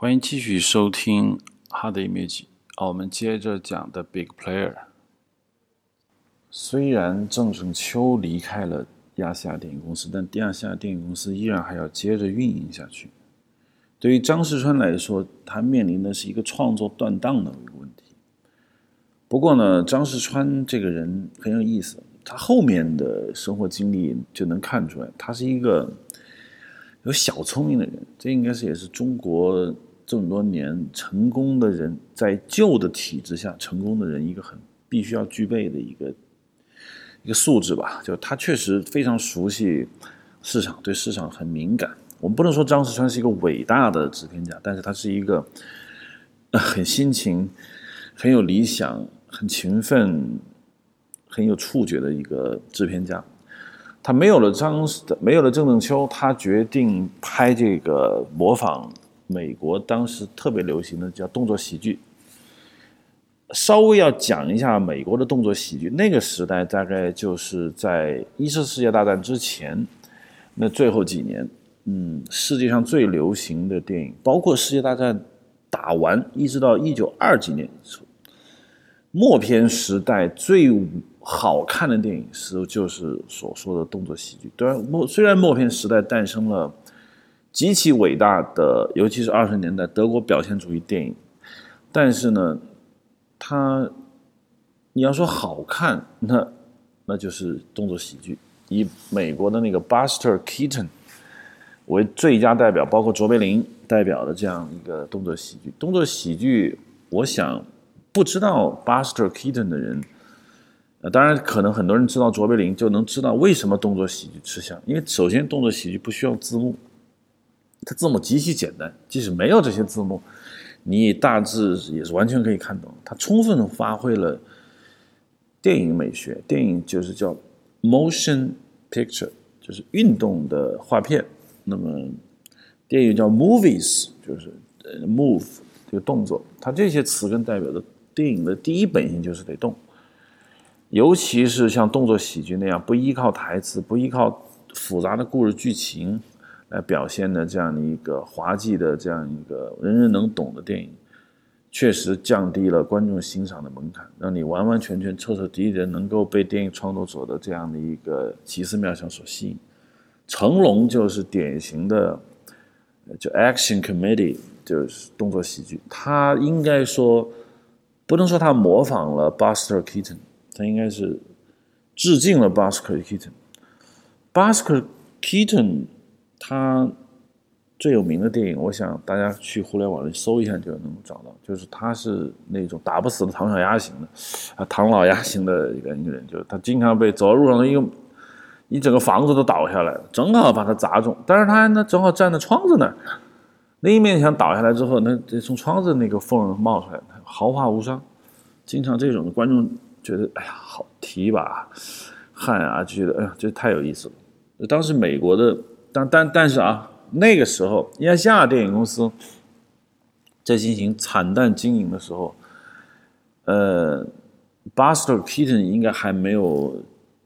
欢迎继续收听《Hard Image》啊，我们接着讲的 Big Player。虽然郑成秋离开了亚细亚电影公司，但亚细亚电影公司依然还要接着运营下去。对于张世川来说，他面临的是一个创作断档的一个问题。不过呢，张世川这个人很有意思，他后面的生活经历就能看出来，他是一个有小聪明的人。这应该是也是中国。这么多年成功的人，在旧的体制下成功的人，一个很必须要具备的一个一个素质吧，就他确实非常熟悉市场，对市场很敏感。我们不能说张世川是一个伟大的制片家，但是他是一个很辛勤、很有理想、很勤奋、很有触觉的一个制片家。他没有了张，没有了郑正秋，他决定拍这个模仿。美国当时特别流行的叫动作喜剧，稍微要讲一下美国的动作喜剧。那个时代大概就是在一次世界大战之前，那最后几年，嗯，世界上最流行的电影，包括世界大战打完一直到一九二几年默片时代最好看的电影是就是所说的动作喜剧。当然，默虽然默片时代诞生了。极其伟大的，尤其是二十年代德国表现主义电影，但是呢，它你要说好看，那那就是动作喜剧。以美国的那个 Buster Keaton 为最佳代表，包括卓别林代表的这样一个动作喜剧。动作喜剧，我想不知道 Buster Keaton 的人，呃，当然可能很多人知道卓别林，就能知道为什么动作喜剧吃香。因为首先，动作喜剧不需要字幕。它字幕极其简单，即使没有这些字幕，你大致也是完全可以看懂。它充分发挥了电影美学，电影就是叫 motion picture，就是运动的画片。那么电影叫 movies，就是 move 这个动作。它这些词根代表的电影的第一本性就是得动，尤其是像动作喜剧那样不依靠台词、不依靠复杂的故事剧情。来表现的这样的一个滑稽的这样一个人人能懂的电影，确实降低了观众欣赏的门槛，让你完完全全彻彻底底的能够被电影创作者的这样的一个奇思妙想所吸引。成龙就是典型的，就 action comedy，就是动作喜剧。他应该说，不能说他模仿了 Buster Keaton，他应该是致敬了 Buster Keaton。Buster Keaton。他最有名的电影，我想大家去互联网里搜一下就能找到，就是他是那种打不死的唐小鸭型的，啊，唐老鸭型的一个一个人，就是他经常被走在路上的一个一整个房子都倒下来了，正好把他砸中，但是他呢正好站在窗子那儿，那一面墙倒下来之后，那从窗子那个缝冒出来，毫发无伤。经常这种的观众觉得，哎呀，好提一把汗啊，就觉得，哎呀，这太有意思了。当时美国的。但但但是啊，那个时候亚细亚电影公司在进行惨淡经营的时候，呃，Buster Keaton 应该还没有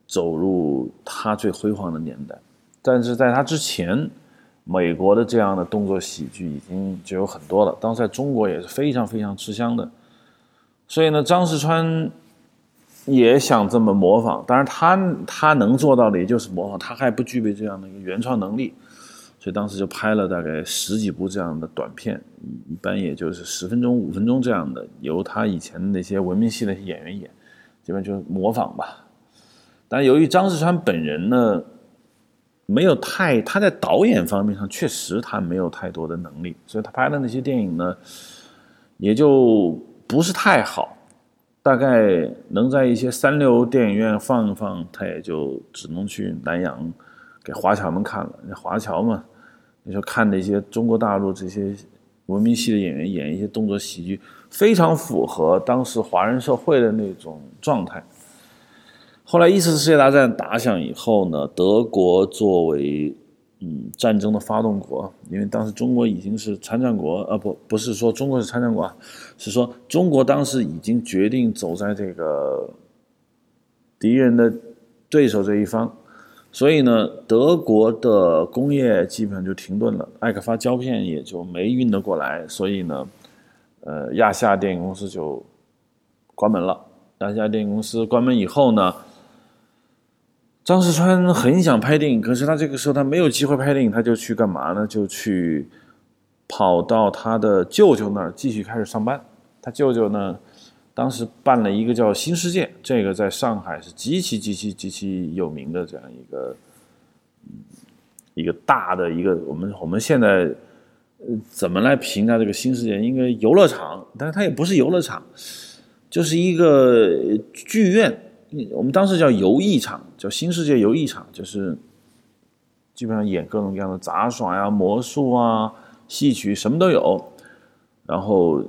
走入他最辉煌的年代，但是在他之前，美国的这样的动作喜剧已经就有很多了，当时在中国也是非常非常吃香的，所以呢，张世川。也想这么模仿，当然他他能做到的也就是模仿，他还不具备这样的一个原创能力，所以当时就拍了大概十几部这样的短片，一般也就是十分钟、五分钟这样的，由他以前的那些文明系的演员演，基本就模仿吧。但由于张世川本人呢，没有太他在导演方面上确实他没有太多的能力，所以他拍的那些电影呢，也就不是太好。大概能在一些三流电影院放一放，他也就只能去南洋给华侨们看了。那华侨嘛，你说看那些中国大陆这些文明系的演员演一些动作喜剧，非常符合当时华人社会的那种状态。后来一次世界大战打响以后呢，德国作为嗯，战争的发动国，因为当时中国已经是参战国，呃，不，不是说中国是参战国，是说中国当时已经决定走在这个敌人的对手这一方，所以呢，德国的工业基本上就停顿了，艾克发胶片也就没运得过来，所以呢，呃，亚夏电影公司就关门了。亚夏电影公司关门以后呢，张世川很想拍电影，可是他这个时候他没有机会拍电影，他就去干嘛呢？就去跑到他的舅舅那儿继续开始上班。他舅舅呢？当时办了一个叫“新世界”，这个在上海是极其极其极其有名的这样一个，一个大的一个我们我们现在呃怎么来评价这个新世界？应该游乐场，但是它也不是游乐场，就是一个剧院。我们当时叫游艺场，叫新世界游艺场，就是基本上演各种各样的杂耍呀、魔术啊、戏曲什么都有，然后。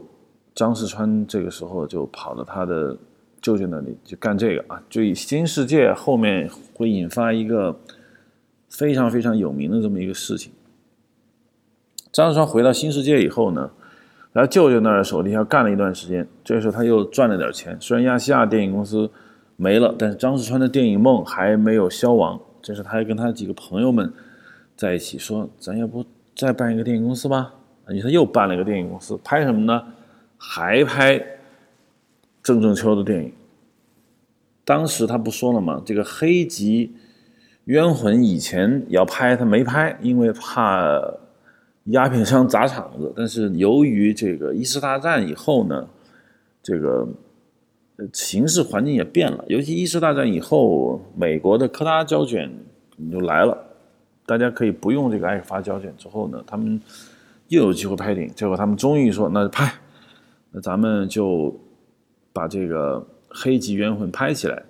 张世川这个时候就跑到他的舅舅那里就干这个啊，就以新世界后面会引发一个非常非常有名的这么一个事情。张世川回到新世界以后呢，在舅舅那儿手底下干了一段时间，这时候他又赚了点钱。虽然亚细亚电影公司没了，但是张世川的电影梦还没有消亡。这时他还跟他几个朋友们在一起说：“咱要不再办一个电影公司吧？”于是又办了一个电影公司，拍什么呢？还拍郑正秋的电影，当时他不说了吗？这个《黑吉冤魂》以前要拍，他没拍，因为怕鸦片商砸场子。但是由于这个一次大战以后呢，这个形势环境也变了。尤其一次大战以后，美国的柯达胶卷就来了，大家可以不用这个爱发胶卷。之后呢，他们又有机会拍电影。结果他们终于说：“那就拍。”那咱们就把这个《黑吉冤魂》拍起来。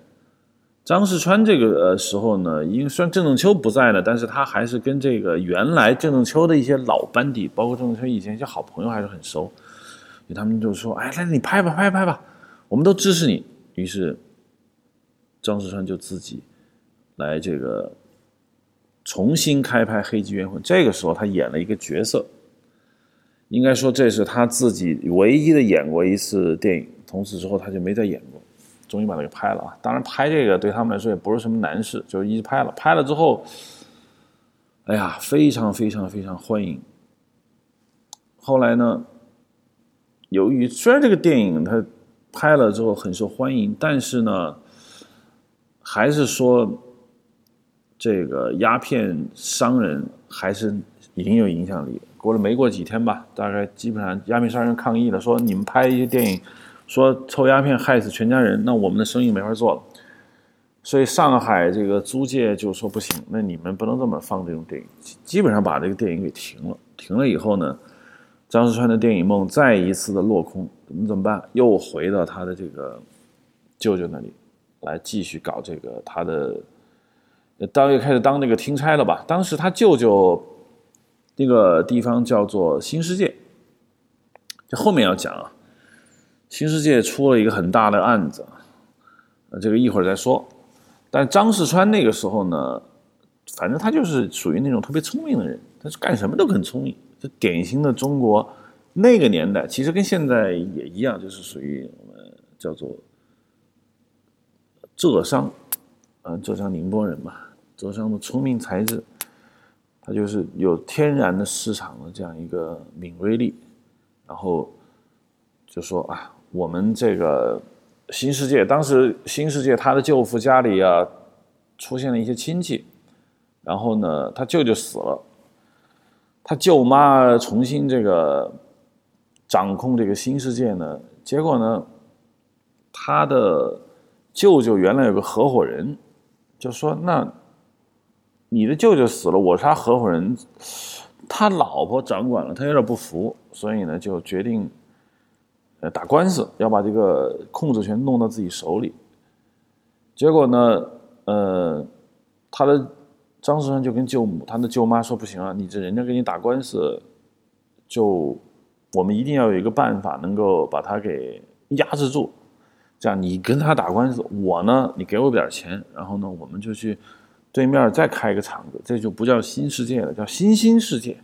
张世川这个时候呢，因为虽然郑正秋不在了，但是他还是跟这个原来郑正秋的一些老班底，包括郑正秋以前一些好朋友还是很熟。他们就说：“哎，来你拍吧，拍拍吧，我们都支持你。”于是张世川就自己来这个重新开拍《黑吉冤魂》。这个时候他演了一个角色。应该说，这是他自己唯一的演过一次电影，从此之后他就没再演过，终于把它给拍了啊！当然，拍这个对他们来说也不是什么难事，就一直拍了。拍了之后，哎呀，非常非常非常欢迎。后来呢，由于虽然这个电影它拍了之后很受欢迎，但是呢，还是说这个鸦片商人还是已经有影响力。过了没过几天吧，大概基本上鸦片商人抗议了，说你们拍一些电影，说抽鸦片害死全家人，那我们的生意没法做了。所以上海这个租界就说不行，那你们不能这么放这种电影，基本上把这个电影给停了。停了以后呢，张世川的电影梦再一次的落空，你怎么办？又回到他的这个舅舅那里来继续搞这个他的，当又开始当那个听差了吧？当时他舅舅。那个地方叫做新世界，这后面要讲啊。新世界出了一个很大的案子，这个一会儿再说。但张世川那个时候呢，反正他就是属于那种特别聪明的人，他是干什么都很聪明，这典型的中国那个年代，其实跟现在也一样，就是属于我们叫做浙商，呃，浙江宁波人嘛，浙商的聪明才智。他就是有天然的市场的这样一个敏锐力，然后就说啊，我们这个新世界，当时新世界他的舅父家里啊出现了一些亲戚，然后呢，他舅舅死了，他舅妈重新这个掌控这个新世界呢，结果呢，他的舅舅原来有个合伙人，就说那。你的舅舅死了，我是他合伙人，他老婆掌管了，他有点不服，所以呢就决定，呃打官司，要把这个控制权弄到自己手里。结果呢，呃，他的张世川就跟舅母，他的舅妈说不行啊，你这人家跟你打官司，就我们一定要有一个办法能够把他给压制住，这样你跟他打官司，我呢你给我点钱，然后呢我们就去。对面再开一个厂子，这就不叫新世界了，叫新兴世界。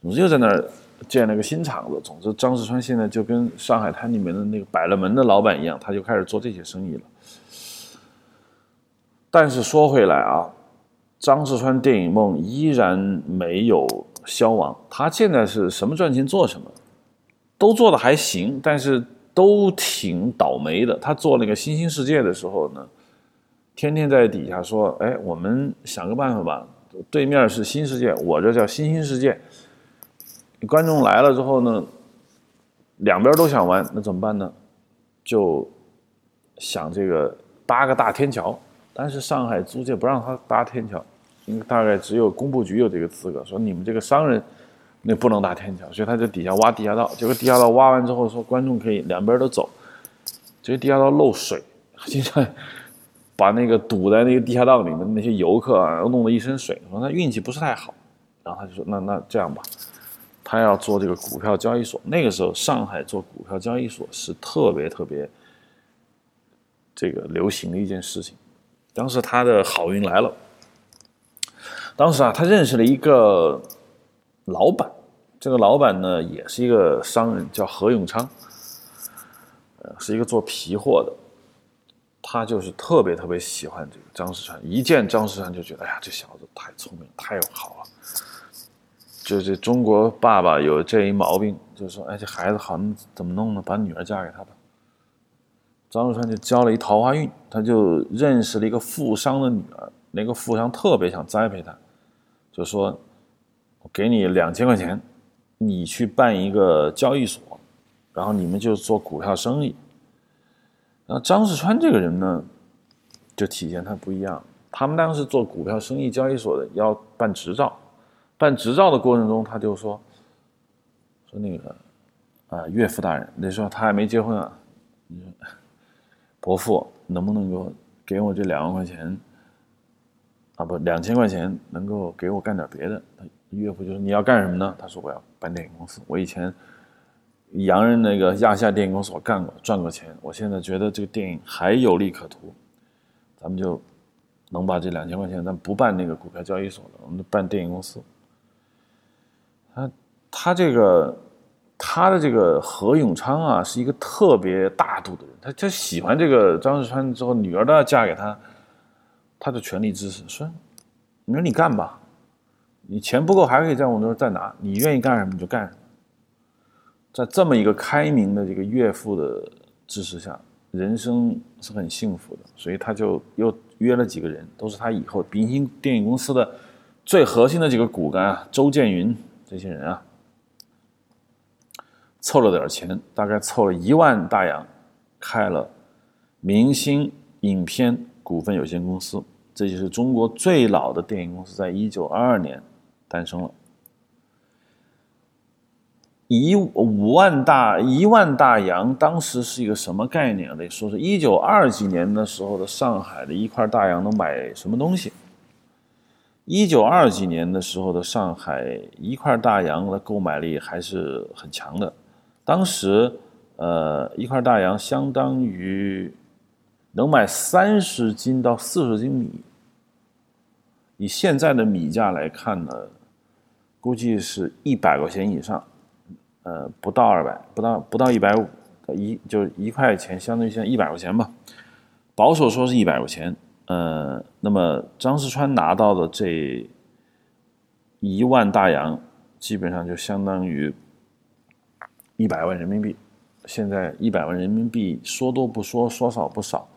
总之又在那儿建了个新厂子。总之，张世川现在就跟上海滩里面的那个百乐门的老板一样，他就开始做这些生意了。但是说回来啊，张世川电影梦依然没有消亡。他现在是什么赚钱做什么，都做的还行，但是都挺倒霉的。他做那个《新兴世界》的时候呢，天天在底下说：“哎，我们想个办法吧。”对面是新世界，我这叫新兴世界。观众来了之后呢，两边都想玩，那怎么办呢？就想这个搭个大天桥，但是上海租界不让他搭天桥，因为大概只有工部局有这个资格，说你们这个商人那不能搭天桥，所以他就底下挖地下道。结果地下道挖完之后，说观众可以两边都走，这个地下道漏水，经常。把那个堵在那个地下道里面的那些游客啊，弄得一身水，说他运气不是太好。然后他就说：“那那这样吧，他要做这个股票交易所。那个时候上海做股票交易所是特别特别这个流行的一件事情。当时他的好运来了。当时啊，他认识了一个老板，这个老板呢也是一个商人，叫何永昌，呃，是一个做皮货的。”他就是特别特别喜欢这个张世川，一见张世川就觉得，哎呀，这小子太聪明，太好了。就这中国爸爸有这一毛病，就说，哎，这孩子好，怎么弄呢？把女儿嫁给他吧。张世川就交了一桃花运，他就认识了一个富商的女儿，那个富商特别想栽培他，就说，我给你两千块钱，你去办一个交易所，然后你们就做股票生意。那张世川这个人呢，就体现他不一样。他们当时做股票生意交易所的要办执照，办执照的过程中，他就说说那个啊，岳父大人，那时候他还没结婚啊，你说伯父能不能够给我这两万块钱啊？不，两千块钱能够给我干点别的？岳父就说你要干什么呢？他说我要办电影公司，我以前。洋人那个亚夏电影公司我干过，赚过钱。我现在觉得这个电影还有利可图，咱们就能把这两千块钱，咱不办那个股票交易所了，我们就办电影公司。他他这个他的这个何永昌啊，是一个特别大度的人，他他喜欢这个张世川之后，女儿都要嫁给他，他的全力支持，说你说你干吧，你钱不够还可以在我那儿再拿，你愿意干什么你就干什么。在这么一个开明的这个岳父的支持下，人生是很幸福的。所以他就又约了几个人，都是他以后明星电影公司的最核心的几个骨干啊，周建云这些人啊，凑了点钱，大概凑了一万大洋，开了明星影片股份有限公司。这就是中国最老的电影公司，在一九二二年诞生了。一五万大一万大洋，当时是一个什么概念？得说是一九二几年的时候的上海的一块大洋能买什么东西？一九二几年的时候的上海一块大洋的购买力还是很强的。当时，呃，一块大洋相当于能买三十斤到四十斤米。以现在的米价来看呢，估计是一百块钱以上。呃，不到二百，不到不到一百五，一就一块钱，相当于现在一百块钱吧，保守说是一百块钱。呃，那么张世川拿到的这一万大洋，基本上就相当于一百万人民币。现在一百万人民币说多不说，说少不少。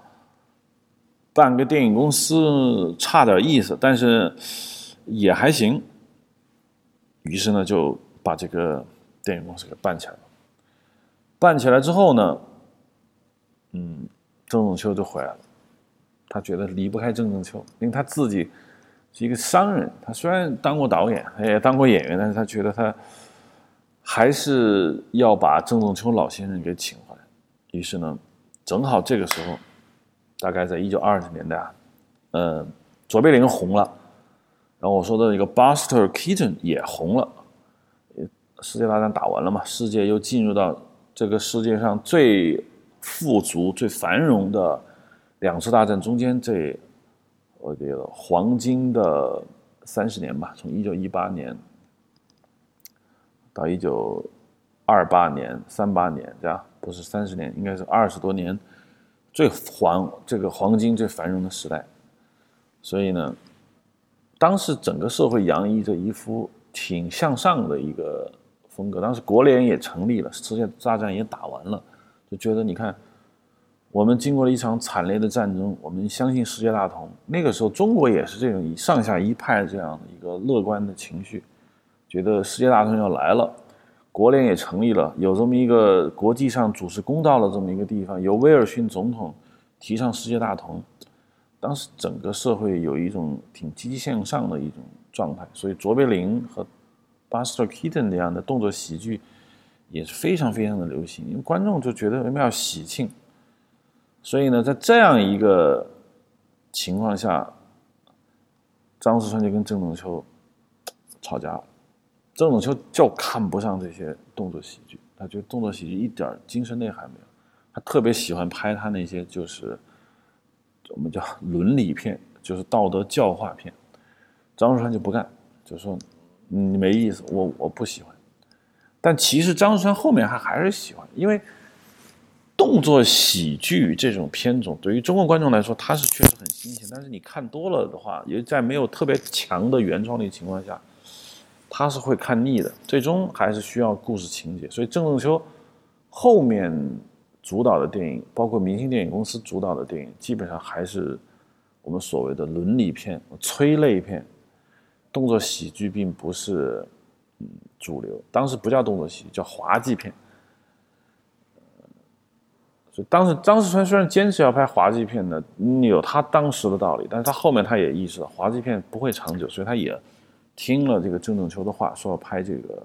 办个电影公司差点意思，但是也还行。于是呢，就把这个。电影公司给办起来了，办起来之后呢，嗯，郑仲秋就回来了。他觉得离不开郑仲秋，因为他自己是一个商人。他虽然当过导演，也当过演员，但是他觉得他还是要把郑仲秋老先生给请回来。于是呢，正好这个时候，大概在一九二十年代啊，呃，卓别林红了，然后我说的一个 Buster Keaton 也红了。世界大战打完了嘛？世界又进入到这个世界上最富足、最繁荣的两次大战中间这我觉得黄金的三十年吧，从一九一八年到一九二八年、三八年，对吧？不是三十年，应该是二十多年最黄这个黄金最繁荣的时代。所以呢，当时整个社会洋溢着一副挺向上的一个风格。当时国联也成立了，世界大战也打完了，就觉得你看，我们经过了一场惨烈的战争，我们相信世界大同。那个时候，中国也是这种上下一派这样的一个乐观的情绪，觉得世界大同要来了。国联也成立了，有这么一个国际上主持公道的这么一个地方，由威尔逊总统提倡世界大同。当时整个社会有一种挺积极向上的一种状态，所以卓别林和 Buster Keaton 这样的动作喜剧也是非常非常的流行，因为观众就觉得为什么要喜庆？所以呢，在这样一个情况下，张世川就跟郑仲秋吵架了。郑仲秋就看不上这些动作喜剧，他觉得动作喜剧一点精神内涵没有，他特别喜欢拍他那些就是我们叫伦理片，就是道德教化片。张世川就不干，就说你没意思，我我不喜欢。但其实张世川后面还还是喜欢，因为动作喜剧这种片种对于中国观众来说，它是确实很新鲜。但是你看多了的话，也在没有特别强的原创力情况下。他是会看腻的，最终还是需要故事情节。所以郑仲秋后面主导的电影，包括明星电影公司主导的电影，基本上还是我们所谓的伦理片、催泪片，动作喜剧并不是主流。当时不叫动作喜剧，叫滑稽片。所以当时张世川虽然坚持要拍滑稽片呢，有他当时的道理，但是他后面他也意识到滑稽片不会长久，所以他也。听了这个郑仲秋的话，说要拍这个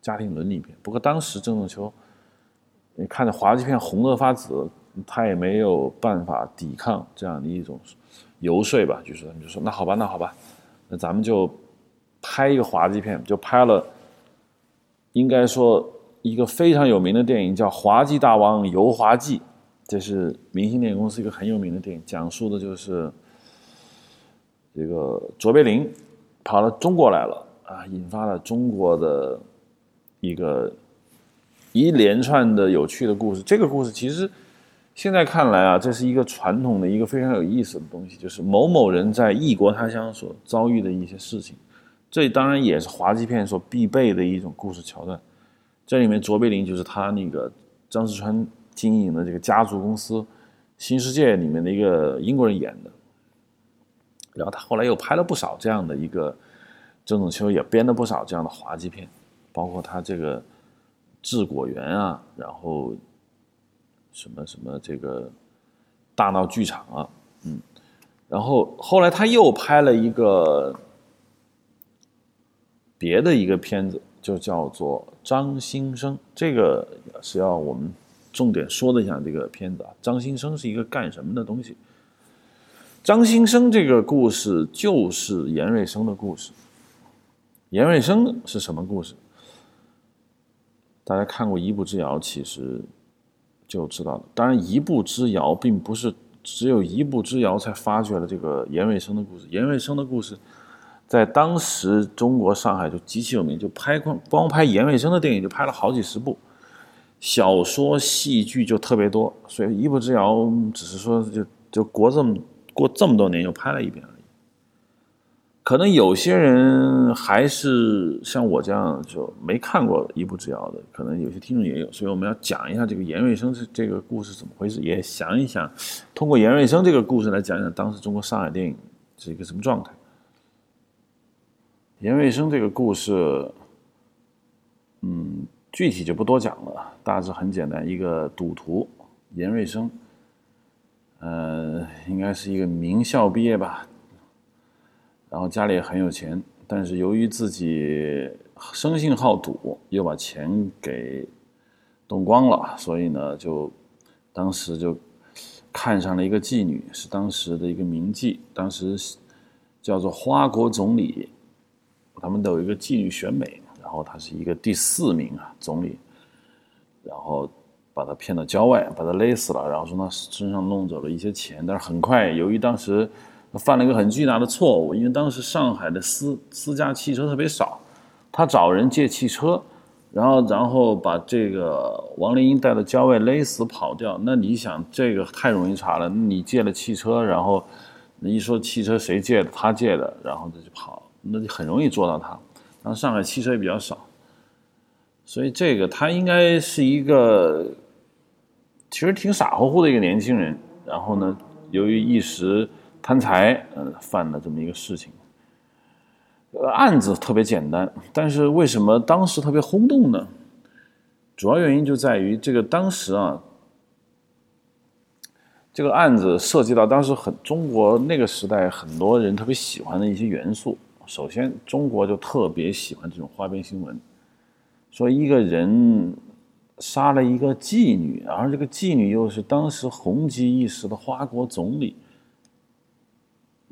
家庭伦理片。不过当时郑仲秋，你看着滑稽片红的发紫，他也没有办法抵抗这样的一种游说吧。就是他们就说：“那好吧，那好吧，那咱们就拍一个滑稽片。”就拍了，应该说一个非常有名的电影叫《滑稽大王游滑稽》，这是明星电影公司一个很有名的电影，讲述的就是这个卓别林。跑到中国来了啊，引发了中国的一个一连串的有趣的故事。这个故事其实现在看来啊，这是一个传统的一个非常有意思的东西，就是某某人在异国他乡所遭遇的一些事情。这当然也是滑稽片所必备的一种故事桥段。这里面卓别林就是他那个张世川经营的这个家族公司新世界里面的一个英国人演的。然后他后来又拍了不少这样的一个，郑仲秋也编了不少这样的滑稽片，包括他这个治果园啊，然后什么什么这个大闹剧场啊，嗯，然后后来他又拍了一个别的一个片子，就叫做《张新生》，这个是要我们重点说的一下这个片子啊，张新生是一个干什么的东西？张新生这个故事就是严瑞生的故事。严瑞生是什么故事？大家看过《一步之遥》，其实就知道了。当然，《一步之遥》并不是只有一步之遥才发掘了这个严瑞生的故事。严瑞生的故事在当时中国上海就极其有名，就拍光光拍严瑞生的电影就拍了好几十部，小说、戏剧就特别多。所以，《一步之遥》只是说就就国这么。过这么多年又拍了一遍而已，可能有些人还是像我这样就没看过《一步之遥》的，可能有些听众也有，所以我们要讲一下这个严瑞生这这个故事怎么回事，也想一想，通过严瑞生这个故事来讲讲当时中国上海电影是一个什么状态。严瑞生这个故事，嗯，具体就不多讲了，大致很简单，一个赌徒严瑞生。呃，应该是一个名校毕业吧，然后家里也很有钱，但是由于自己生性好赌，又把钱给动光了，所以呢，就当时就看上了一个妓女，是当时的一个名妓，当时叫做花国总理，他们都有一个妓女选美，然后她是一个第四名啊，总理，然后。把他骗到郊外，把他勒死了，然后从他身上弄走了一些钱。但是很快，由于当时犯了一个很巨大的错误，因为当时上海的私私家汽车特别少，他找人借汽车，然后然后把这个王林英带到郊外勒死跑掉。那你想，这个太容易查了。你借了汽车，然后那一说汽车谁借的，他借的，然后他就跑，那就很容易捉到他。然后上海汽车也比较少，所以这个他应该是一个其实挺傻乎乎的一个年轻人。然后呢，由于一时贪财，呃，犯了这么一个事情。呃，案子特别简单，但是为什么当时特别轰动呢？主要原因就在于这个当时啊，这个案子涉及到当时很中国那个时代很多人特别喜欢的一些元素。首先，中国就特别喜欢这种花边新闻，说一个人杀了一个妓女，而这个妓女又是当时红极一时的花国总理，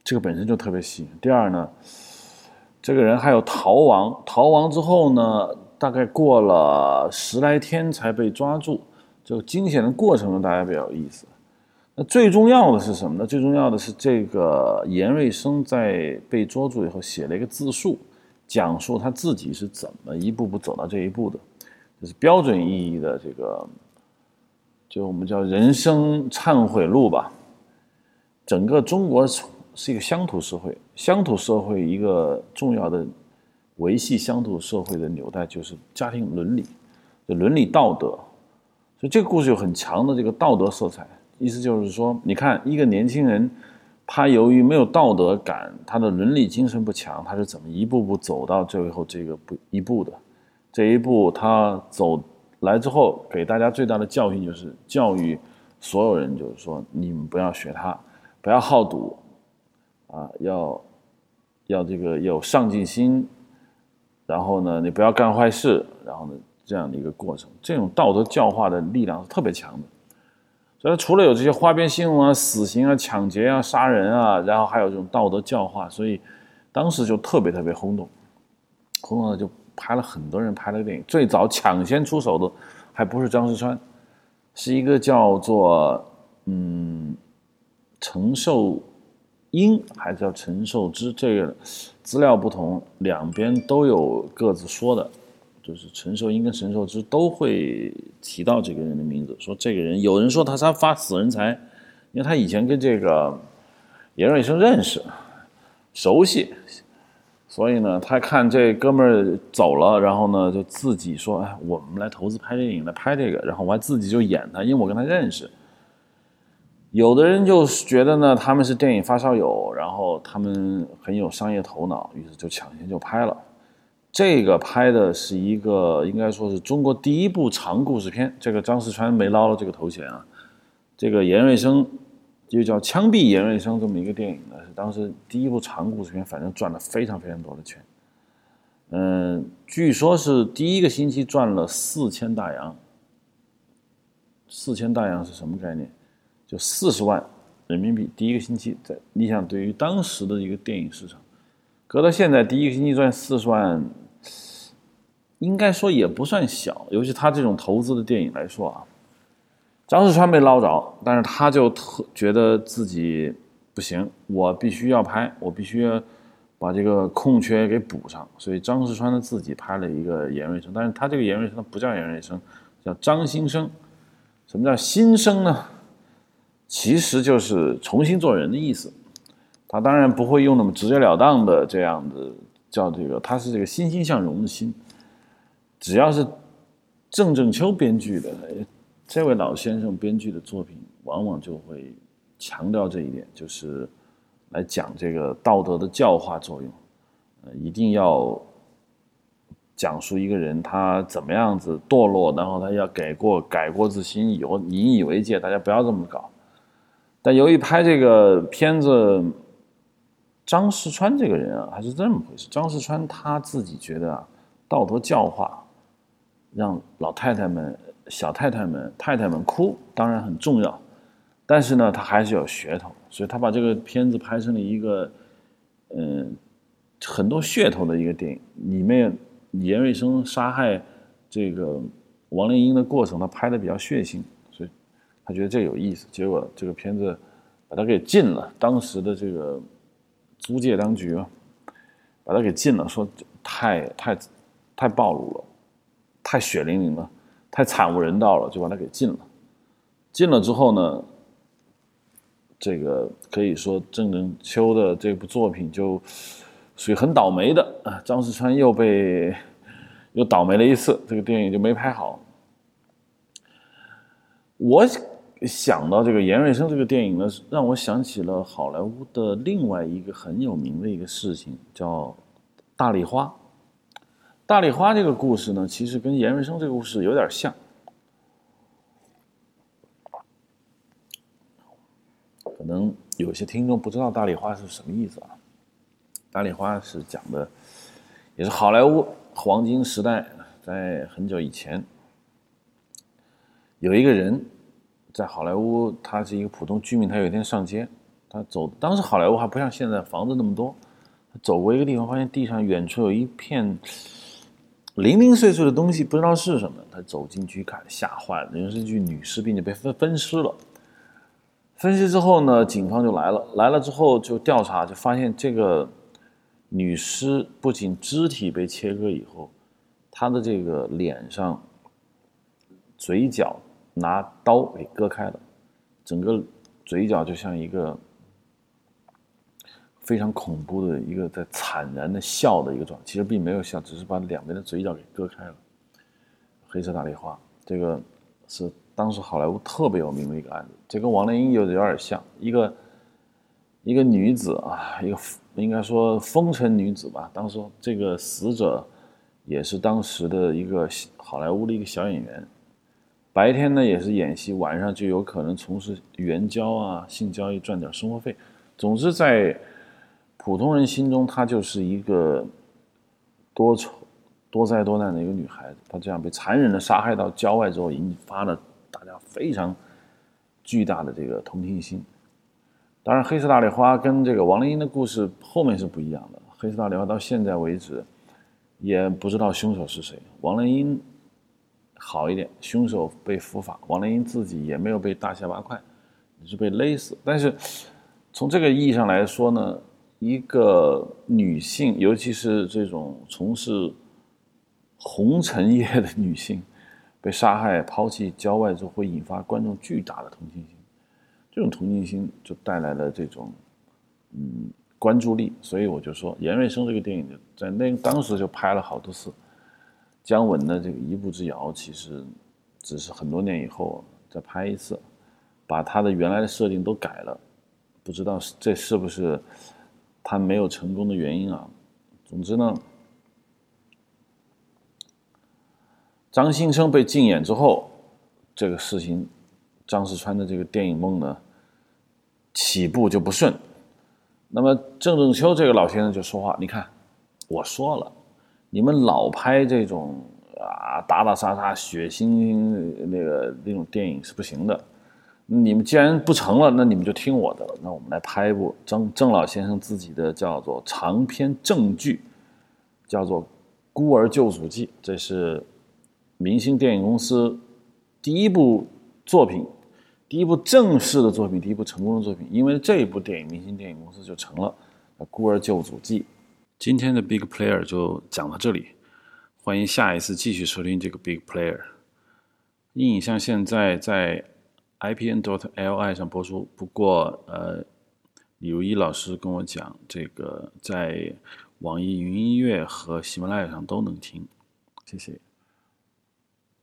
这个本身就特别吸引。第二呢，这个人还有逃亡，逃亡之后呢，大概过了十来天才被抓住，这个惊险的过程呢大家比较有意思。那最重要的是什么呢？最重要的是这个严瑞生在被捉住以后写了一个自述，讲述他自己是怎么一步步走到这一步的，就是标准意义的这个，就我们叫人生忏悔录吧。整个中国是一个乡土社会，乡土社会一个重要的维系乡土社会的纽带就是家庭伦理，伦理道德，所以这个故事有很强的这个道德色彩。意思就是说，你看一个年轻人，他由于没有道德感，他的伦理精神不强，他是怎么一步步走到最后这个步一步的？这一步他走来之后，给大家最大的教训就是教育所有人，就是说你们不要学他，不要好赌，啊，要要这个有上进心，然后呢，你不要干坏事，然后呢，这样的一个过程，这种道德教化的力量是特别强的。所以除了有这些花边新闻啊、死刑啊、抢劫啊、杀人啊，然后还有这种道德教化，所以当时就特别特别轰动，轰动了就拍了很多人拍了个电影。最早抢先出手的还不是张世川，是一个叫做嗯陈寿英还是叫陈寿之，这个资料不同，两边都有各自说的。就是陈寿英跟陈寿之都会提到这个人的名字，说这个人有人说他他发死人财，因为他以前跟这个严瑞生认识，熟悉，所以呢，他看这哥们儿走了，然后呢，就自己说，哎，我们来投资拍电影，来拍这个，然后我还自己就演他，因为我跟他认识。有的人就觉得呢，他们是电影发烧友，然后他们很有商业头脑，于是就抢先就拍了。这个拍的是一个，应该说是中国第一部长故事片。这个张世川没捞了这个头衔啊。这个严瑞生，就叫《枪毙严瑞生》这么一个电影呢，是当时第一部长故事片，反正赚了非常非常多的钱。嗯，据说是第一个星期赚了四千大洋。四千大洋是什么概念？就四十万人民币。第一个星期，在你想，对于当时的一个电影市场，搁到现在，第一个星期赚四十万。应该说也不算小，尤其他这种投资的电影来说啊，张世川没捞着，但是他就特觉得自己不行，我必须要拍，我必须要把这个空缺给补上，所以张世川呢自己拍了一个严瑞生，但是他这个严瑞生不叫严瑞生，叫张新生。什么叫新生呢？其实就是重新做人的意思。他当然不会用那么直截了当的这样的叫这个，他是这个欣欣向荣的欣。只要是郑正秋编剧的这位老先生编剧的作品，往往就会强调这一点，就是来讲这个道德的教化作用。呃，一定要讲述一个人他怎么样子堕落，然后他要改过改过自新，以后引以为戒，大家不要这么搞。但由于拍这个片子，张世川这个人啊，还是这么回事。张世川他自己觉得啊，道德教化。让老太太们、小太太们、太太们哭，当然很重要，但是呢，他还是有噱头，所以他把这个片子拍成了一个，嗯，很多噱头的一个电影。里面严瑞生杀害这个王莲英的过程，他拍的比较血腥，所以他觉得这有意思。结果这个片子把他给禁了，当时的这个租界当局啊，把他给禁了，说太太太暴露了。太血淋淋了，太惨无人道了，就把他给禁了。禁了之后呢，这个可以说郑正秋的这部作品就属于很倒霉的啊，张世川又被又倒霉了一次，这个电影就没拍好。我想到这个严瑞生这个电影呢，让我想起了好莱坞的另外一个很有名的一个事情，叫《大丽花》。大丽花这个故事呢，其实跟严瑞生这个故事有点像。可能有些听众不知道大丽花是什么意思啊？大丽花是讲的，也是好莱坞黄金时代，在很久以前，有一个人在好莱坞，他是一个普通居民，他有一天上街，他走，当时好莱坞还不像现在房子那么多，他走过一个地方，发现地上远处有一片零零碎碎的东西，不知道是什么，他走进去看，吓坏了，那是一具女尸，并且被分分尸了。分析之后呢，警方就来了。来了之后就调查，就发现这个女尸不仅肢体被切割以后，她的这个脸上、嘴角拿刀给割开了，整个嘴角就像一个非常恐怖的一个在惨然的笑的一个状，其实并没有笑，只是把两边的嘴角给割开了。黑色大丽花，这个是。当时好莱坞特别有名的一个案子，这跟王莲英有有点像，一个一个女子啊，一个应该说风尘女子吧。当时这个死者也是当时的一个好莱坞的一个小演员，白天呢也是演戏，晚上就有可能从事援交啊、性交易赚点生活费。总之，在普通人心中，她就是一个多愁多灾多难的一个女孩子。她这样被残忍的杀害到郊外之后，引发了。大家非常巨大的这个同情心。当然，黑色大丽花跟这个王丽英的故事后面是不一样的。黑色大丽花到现在为止也不知道凶手是谁。王丽英好一点，凶手被伏法，王丽英自己也没有被大卸八块，是被勒死。但是从这个意义上来说呢，一个女性，尤其是这种从事红尘业的女性。被杀害、抛弃郊外之后，会引发观众巨大的同情心，这种同情心就带来了这种嗯关注力。所以我就说，严瑞生这个电影在那当时就拍了好多次。姜文的这个《一步之遥》，其实只是很多年以后再拍一次，把他的原来的设定都改了，不知道这是不是他没有成功的原因啊？总之呢。张新生被禁演之后，这个事情，张世川的这个电影梦呢，起步就不顺。那么郑正秋这个老先生就说话：“你看，我说了，你们老拍这种啊打打杀杀、血腥那个那种电影是不行的。你们既然不成了，那你们就听我的了。那我们来拍一部郑郑老先生自己的叫做长篇正剧，叫做《孤儿救赎记》，这是。”明星电影公司第一部作品，第一部正式的作品，第一部成功的作品，因为这一部电影，明星电影公司就成了《孤儿救主记》。今天的 Big Player 就讲到这里，欢迎下一次继续收听这个 Big Player。硬影像现在在 IPN dot LI 上播出，不过呃，李如一老师跟我讲，这个在网易云音乐和喜马拉雅上都能听，谢谢。